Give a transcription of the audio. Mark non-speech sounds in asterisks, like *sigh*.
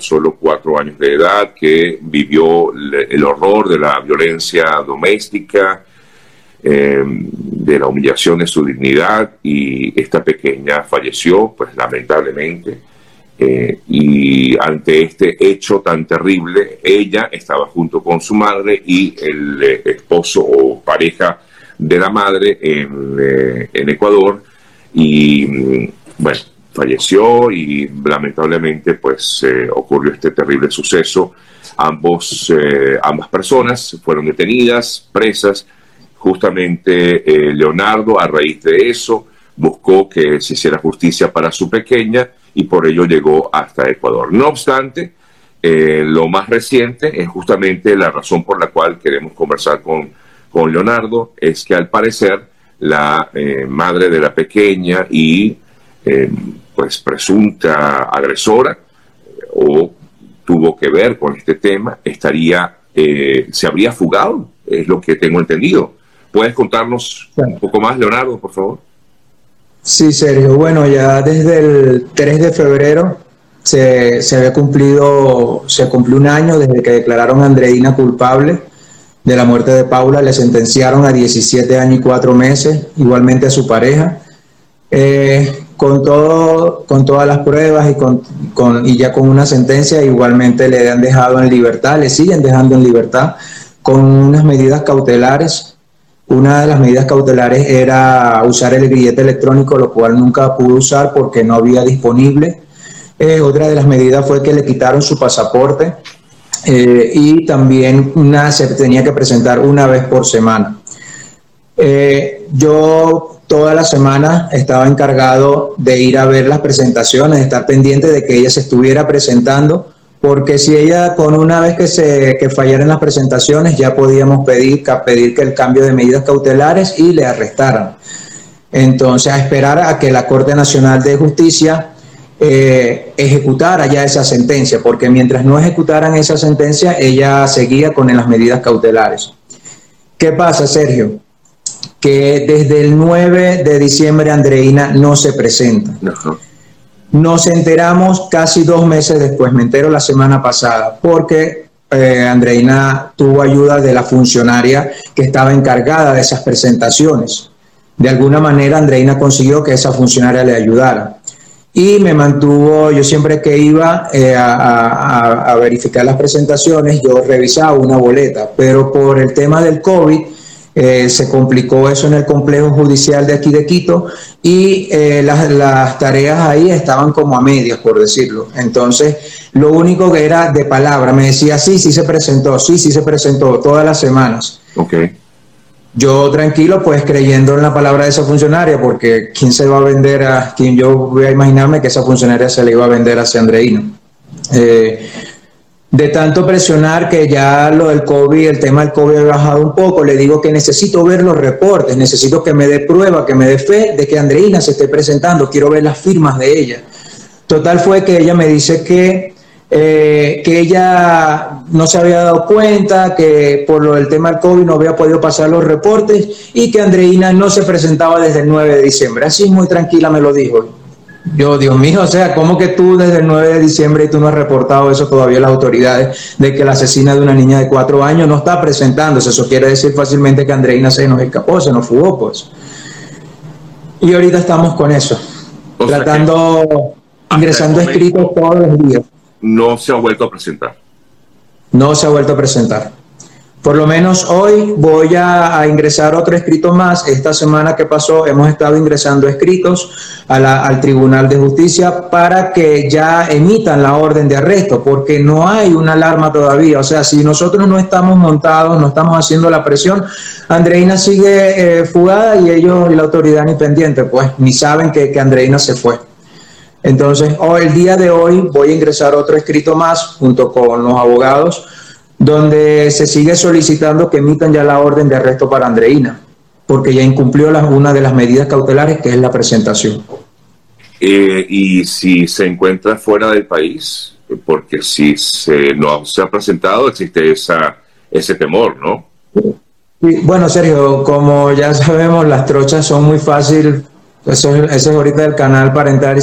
solo cuatro años de edad que vivió el horror de la violencia doméstica, eh, de la humillación de su dignidad y esta pequeña falleció, pues lamentablemente. Eh, y ante este hecho tan terrible, ella estaba junto con su madre y el eh, esposo o pareja de la madre en, en Ecuador. Y mm, bueno, falleció y lamentablemente pues ocurrió este terrible suceso. Ambos, ambas personas fueron detenidas, presas, Justamente eh, Leonardo, a raíz de eso, buscó que se hiciera justicia para su pequeña y por ello llegó hasta Ecuador. No obstante, eh, lo más reciente es justamente la razón por la cual queremos conversar con, con Leonardo, es que al parecer la eh, madre de la pequeña y pues presunta agresora o tuvo que ver con este tema, estaría, se habría fugado, es lo que tengo entendido. ¿Puedes contarnos un poco más, Leonardo, por favor? Sí, Sergio. Bueno, ya desde el 3 de febrero se, se había cumplido, se cumplió un año desde que declararon a Andreina culpable de la muerte de Paula, le sentenciaron a 17 años y 4 meses, igualmente a su pareja. Eh, con, todo, con todas las pruebas y, con, con, y ya con una sentencia, igualmente le han dejado en libertad, le siguen dejando en libertad con unas medidas cautelares una de las medidas cautelares era usar el grillete electrónico, lo cual nunca pudo usar porque no había disponible. Eh, otra de las medidas fue que le quitaron su pasaporte eh, y también una, se tenía que presentar una vez por semana. Eh, yo toda la semana estaba encargado de ir a ver las presentaciones, estar pendiente de que ella se estuviera presentando porque si ella con una vez que se que fallaran las presentaciones ya podíamos pedir, pedir que el cambio de medidas cautelares y le arrestaran. Entonces, a esperar a que la Corte Nacional de Justicia eh, ejecutara ya esa sentencia, porque mientras no ejecutaran esa sentencia, ella seguía con las medidas cautelares. ¿Qué pasa, Sergio? Que desde el 9 de diciembre Andreina no se presenta. Nos enteramos casi dos meses después, me entero la semana pasada, porque eh, Andreina tuvo ayuda de la funcionaria que estaba encargada de esas presentaciones. De alguna manera Andreina consiguió que esa funcionaria le ayudara. Y me mantuvo, yo siempre que iba eh, a, a verificar las presentaciones, yo revisaba una boleta, pero por el tema del COVID, eh, se complicó eso en el complejo judicial de aquí de Quito y eh, las, tareas ahí estaban como a medias, por decirlo. Entonces, lo único que era de palabra, me decía, sí, sí se presentó, sí, sí se presentó, todas las semanas. Ok. Yo tranquilo, pues creyendo en la palabra de esa funcionaria, porque ¿quién se va a vender a, quién yo voy a imaginarme que esa funcionaria se le iba a vender a Andreino? Eh, de tanto presionar que ya lo del COVID, el tema del COVID ha bajado un poco, le digo que necesito ver los reportes, necesito que me dé prueba, que me dé fe de que Andreina se esté presentando, quiero ver las firmas de ella. Total fue que ella me dice que, eh, que ella no se había dado cuenta, que por lo del tema del COVID no había podido pasar los reportes y que Andreina no se presentaba desde el 9 de diciembre. Así muy tranquila me lo dijo. Yo, Dios mío, o sea, ¿cómo que tú desde el 9 de diciembre y tú no has reportado eso todavía a las autoridades de que la asesina de una niña de cuatro años no está presentándose? Eso quiere decir fácilmente que Andreina se nos escapó, se nos fugó, pues. Y ahorita estamos con eso, tratando, ingresando escritos todos los días. No se ha vuelto a presentar. No se ha vuelto a presentar. Por lo menos hoy voy a, ingresar otro escrito más. Esta semana que pasó hemos estado ingresando escritos al Tribunal de Justicia para que ya emitan la orden de arresto, porque no hay una alarma todavía. O sea, si nosotros no estamos montados, no estamos haciendo la presión, Andreina sigue eh, fugada y ellos y la autoridad ni pendiente, pues ni saben que, que Andreina se fue. Entonces, hoy, el día de hoy voy a ingresar otro escrito más junto con los abogados donde se sigue solicitando que emitan ya la orden de arresto para Andreina, porque ya incumplió una de las medidas cautelares que es la presentación. Eh, y si se encuentra fuera del país, porque si se, no se ha presentado, existe esa, ese temor, ¿no? bueno, Sergio, como ya *laughs* sabemos, las trochas son muy fáciles, eso, eso es ahorita el canal para entrar y